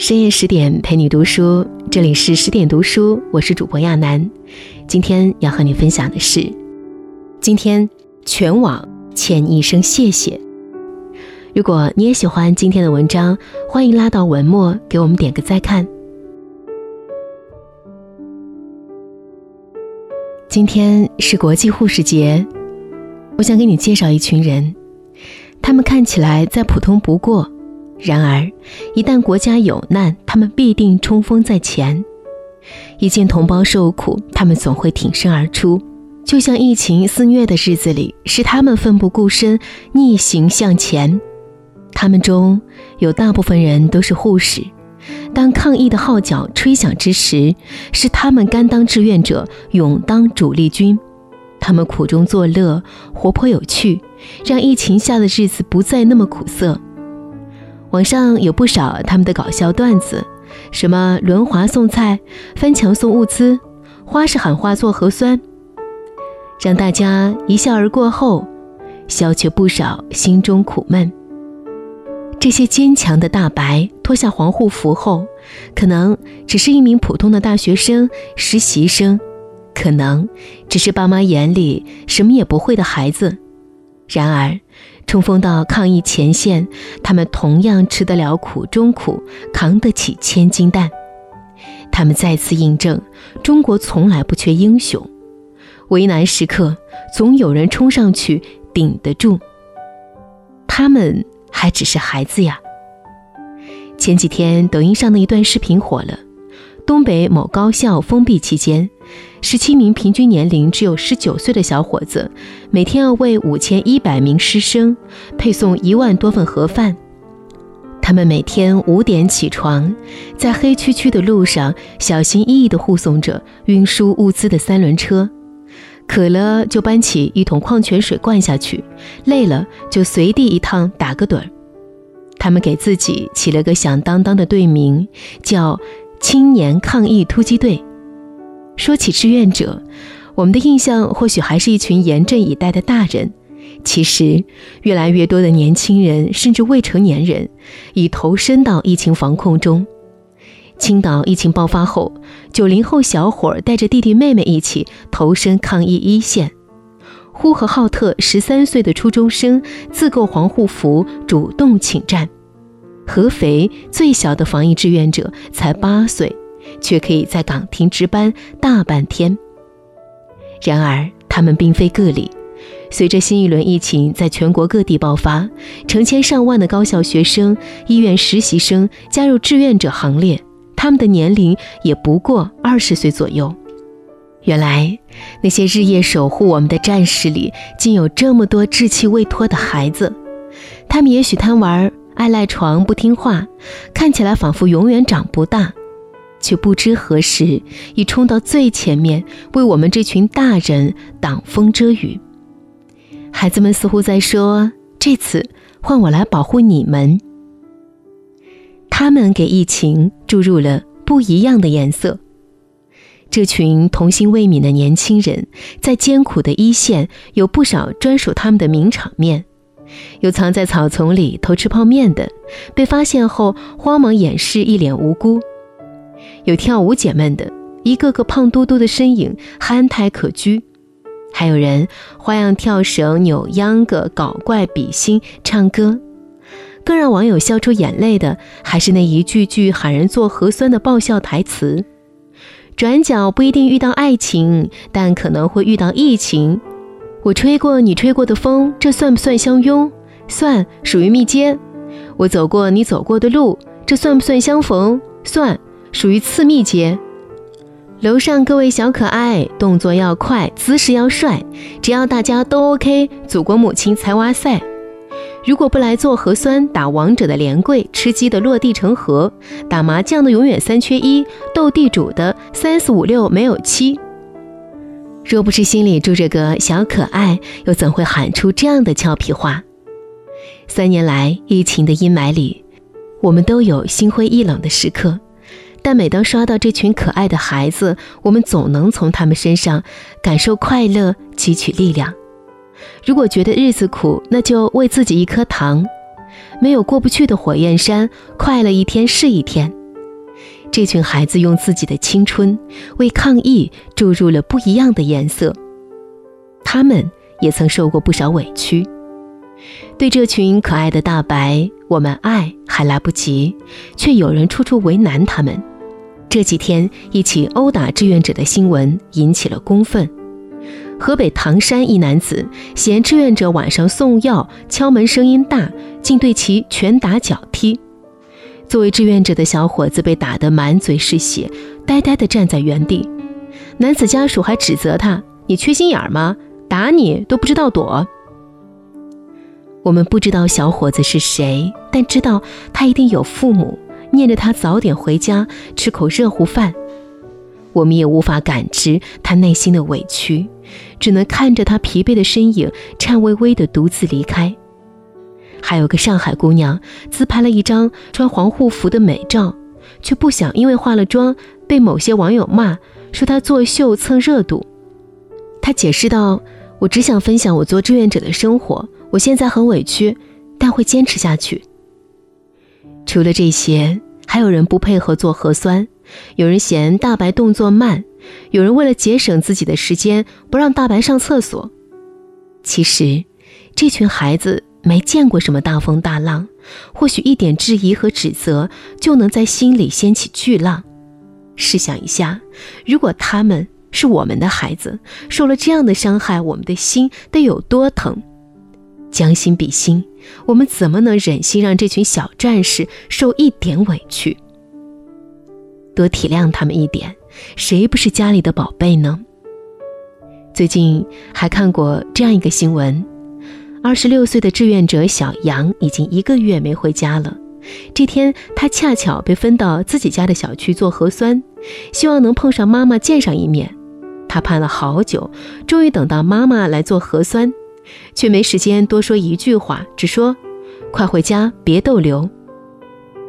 深夜十点陪你读书，这里是十点读书，我是主播亚楠。今天要和你分享的是，今天全网欠你一声谢谢。如果你也喜欢今天的文章，欢迎拉到文末给我们点个再看。今天是国际护士节，我想给你介绍一群人，他们看起来再普通不过。然而，一旦国家有难，他们必定冲锋在前；一见同胞受苦，他们总会挺身而出。就像疫情肆虐的日子里，是他们奋不顾身逆行向前。他们中有大部分人都是护士，当抗疫的号角吹响之时，是他们甘当志愿者，勇当主力军。他们苦中作乐，活泼有趣，让疫情下的日子不再那么苦涩。网上有不少他们的搞笑段子，什么轮滑送菜、翻墙送物资、花式喊话做核酸，让大家一笑而过后，消却不少心中苦闷。这些坚强的大白脱下防护服后，可能只是一名普通的大学生、实习生，可能只是爸妈眼里什么也不会的孩子，然而。冲锋到抗疫前线，他们同样吃得了苦中苦，扛得起千斤担。他们再次印证，中国从来不缺英雄，危难时刻总有人冲上去顶得住。他们还只是孩子呀。前几天抖音上的一段视频火了，东北某高校封闭期间。十七名平均年龄只有十九岁的小伙子，每天要为五千一百名师生配送一万多份盒饭。他们每天五点起床，在黑黢黢的路上小心翼翼地护送着运输物资的三轮车。渴了就搬起一桶矿泉水灌下去，累了就随地一趟打个盹儿。他们给自己起了个响当当的队名，叫“青年抗疫突击队”。说起志愿者，我们的印象或许还是一群严阵以待的大人。其实，越来越多的年轻人甚至未成年人已投身到疫情防控中。青岛疫情爆发后，九零后小伙带着弟弟妹妹一起投身抗疫一线。呼和浩特十三岁的初中生自购防护服，主动请战。合肥最小的防疫志愿者才八岁。却可以在岗亭值班大半天。然而，他们并非个例。随着新一轮疫情在全国各地爆发，成千上万的高校学生、医院实习生加入志愿者行列，他们的年龄也不过二十岁左右。原来，那些日夜守护我们的战士里，竟有这么多稚气未脱的孩子。他们也许贪玩、爱赖床、不听话，看起来仿佛永远长不大。却不知何时已冲到最前面，为我们这群大人挡风遮雨。孩子们似乎在说：“这次换我来保护你们。”他们给疫情注入了不一样的颜色。这群童心未泯的年轻人，在艰苦的一线有不少专属他们的名场面：有藏在草丛里偷吃泡面的，被发现后慌忙掩饰，一脸无辜。有跳舞解闷的，一个个胖嘟嘟的身影憨态可掬；还有人花样跳绳、扭秧歌、搞怪、比心、唱歌。更让网友笑出眼泪的，还是那一句句喊人做核酸的爆笑台词：“转角不一定遇到爱情，但可能会遇到疫情。我吹过你吹过的风，这算不算相拥？算，属于密接。我走过你走过的路，这算不算相逢？算。”属于次密接。楼上各位小可爱，动作要快，姿势要帅，只要大家都 OK，祖国母亲才哇塞！如果不来做核酸、打王者的连跪、吃鸡的落地成盒、打麻将的永远三缺一、斗地主的三四五六没有七，若不是心里住着个小可爱，又怎会喊出这样的俏皮话？三年来疫情的阴霾里，我们都有心灰意冷的时刻。但每当刷到这群可爱的孩子，我们总能从他们身上感受快乐，汲取力量。如果觉得日子苦，那就喂自己一颗糖。没有过不去的火焰山，快乐一天是一天。这群孩子用自己的青春为抗疫注入了不一样的颜色。他们也曾受过不少委屈。对这群可爱的大白，我们爱还来不及，却有人处处为难他们。这几天，一起殴打志愿者的新闻引起了公愤。河北唐山一男子嫌志愿者晚上送药敲门声音大，竟对其拳打脚踢。作为志愿者的小伙子被打得满嘴是血，呆呆地站在原地。男子家属还指责他：“你缺心眼吗？打你都不知道躲。”我们不知道小伙子是谁，但知道他一定有父母念着他早点回家吃口热乎饭。我们也无法感知他内心的委屈，只能看着他疲惫的身影颤巍巍地独自离开。还有个上海姑娘自拍了一张穿防护服的美照，却不想因为化了妆被某些网友骂，说她作秀蹭热度。她解释道：“我只想分享我做志愿者的生活。”我现在很委屈，但会坚持下去。除了这些，还有人不配合做核酸，有人嫌大白动作慢，有人为了节省自己的时间不让大白上厕所。其实，这群孩子没见过什么大风大浪，或许一点质疑和指责就能在心里掀起巨浪。试想一下，如果他们是我们的孩子，受了这样的伤害，我们的心得有多疼？将心比心，我们怎么能忍心让这群小战士受一点委屈？多体谅他们一点，谁不是家里的宝贝呢？最近还看过这样一个新闻：二十六岁的志愿者小杨已经一个月没回家了。这天，他恰巧被分到自己家的小区做核酸，希望能碰上妈妈见上一面。他盼了好久，终于等到妈妈来做核酸。却没时间多说一句话，只说：“快回家，别逗留。”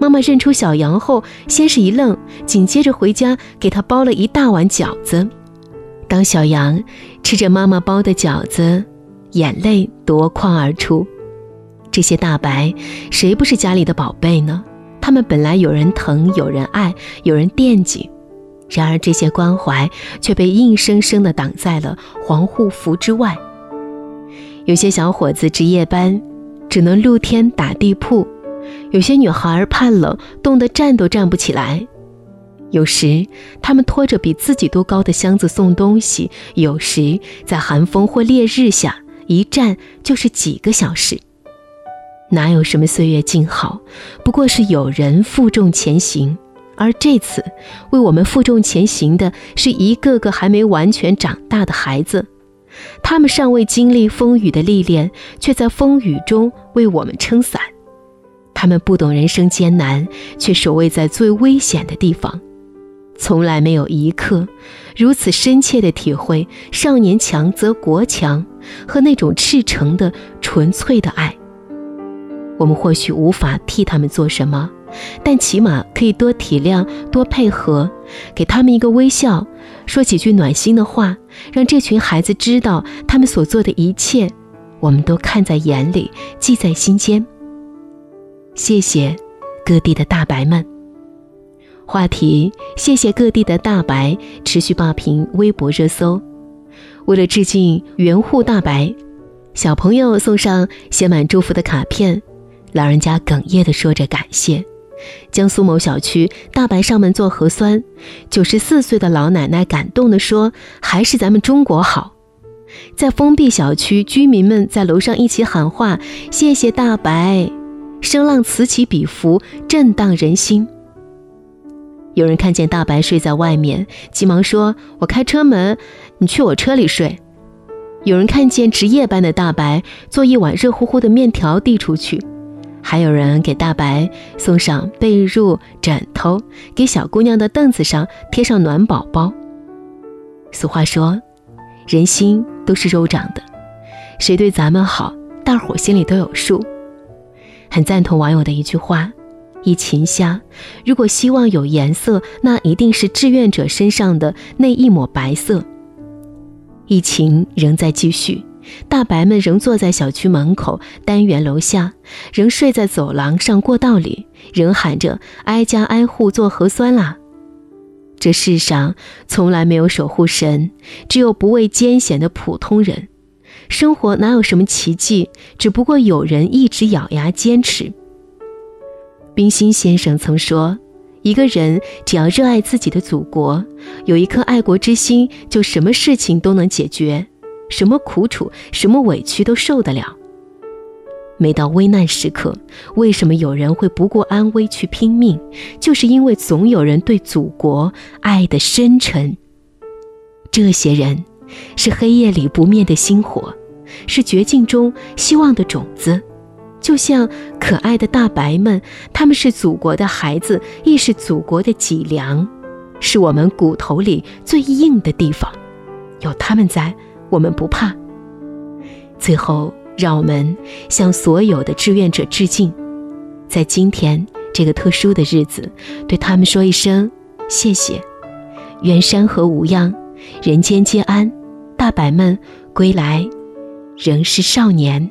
妈妈认出小杨后，先是一愣，紧接着回家给他包了一大碗饺子。当小杨吃着妈妈包的饺子，眼泪夺眶而出。这些大白，谁不是家里的宝贝呢？他们本来有人疼，有人爱，有人惦记，然而这些关怀却被硬生生地挡在了防护服之外。有些小伙子值夜班，只能露天打地铺；有些女孩怕冷，冻得站都站不起来。有时他们拖着比自己都高的箱子送东西，有时在寒风或烈日下一站就是几个小时。哪有什么岁月静好，不过是有人负重前行。而这次为我们负重前行的是一个个还没完全长大的孩子。他们尚未经历风雨的历练，却在风雨中为我们撑伞。他们不懂人生艰难，却守卫在最危险的地方。从来没有一刻如此深切的体会“少年强则国强”和那种赤诚的纯粹的爱。我们或许无法替他们做什么。但起码可以多体谅、多配合，给他们一个微笑，说几句暖心的话，让这群孩子知道他们所做的一切，我们都看在眼里，记在心间。谢谢各地的大白们。话题：谢谢各地的大白，持续霸屏微博热搜。为了致敬援护大白，小朋友送上写满祝福的卡片，老人家哽咽地说着感谢。江苏某小区，大白上门做核酸，九十四岁的老奶奶感动地说：“还是咱们中国好。”在封闭小区，居民们在楼上一起喊话：“谢谢大白！”声浪此起彼伏，震荡人心。有人看见大白睡在外面，急忙说：“我开车门，你去我车里睡。”有人看见值夜班的大白，做一碗热乎乎的面条递出去。还有人给大白送上被褥、枕头，给小姑娘的凳子上贴上暖宝宝。俗话说，人心都是肉长的，谁对咱们好，大伙心里都有数。很赞同网友的一句话：疫情下，如果希望有颜色，那一定是志愿者身上的那一抹白色。疫情仍在继续。大白们仍坐在小区门口单元楼下，仍睡在走廊上过道里，仍喊着挨家挨户做核酸啦，这世上从来没有守护神，只有不畏艰险的普通人。生活哪有什么奇迹？只不过有人一直咬牙坚持。冰心先生曾说：“一个人只要热爱自己的祖国，有一颗爱国之心，就什么事情都能解决，什么苦楚、什么委屈都受得了。”每到危难时刻，为什么有人会不顾安危去拼命？就是因为总有人对祖国爱的深沉。这些人。是黑夜里不灭的星火，是绝境中希望的种子，就像可爱的大白们，他们是祖国的孩子，亦是祖国的脊梁，是我们骨头里最硬的地方。有他们在，我们不怕。最后，让我们向所有的志愿者致敬，在今天这个特殊的日子，对他们说一声谢谢。愿山河无恙，人间皆安。大白们归来，仍是少年。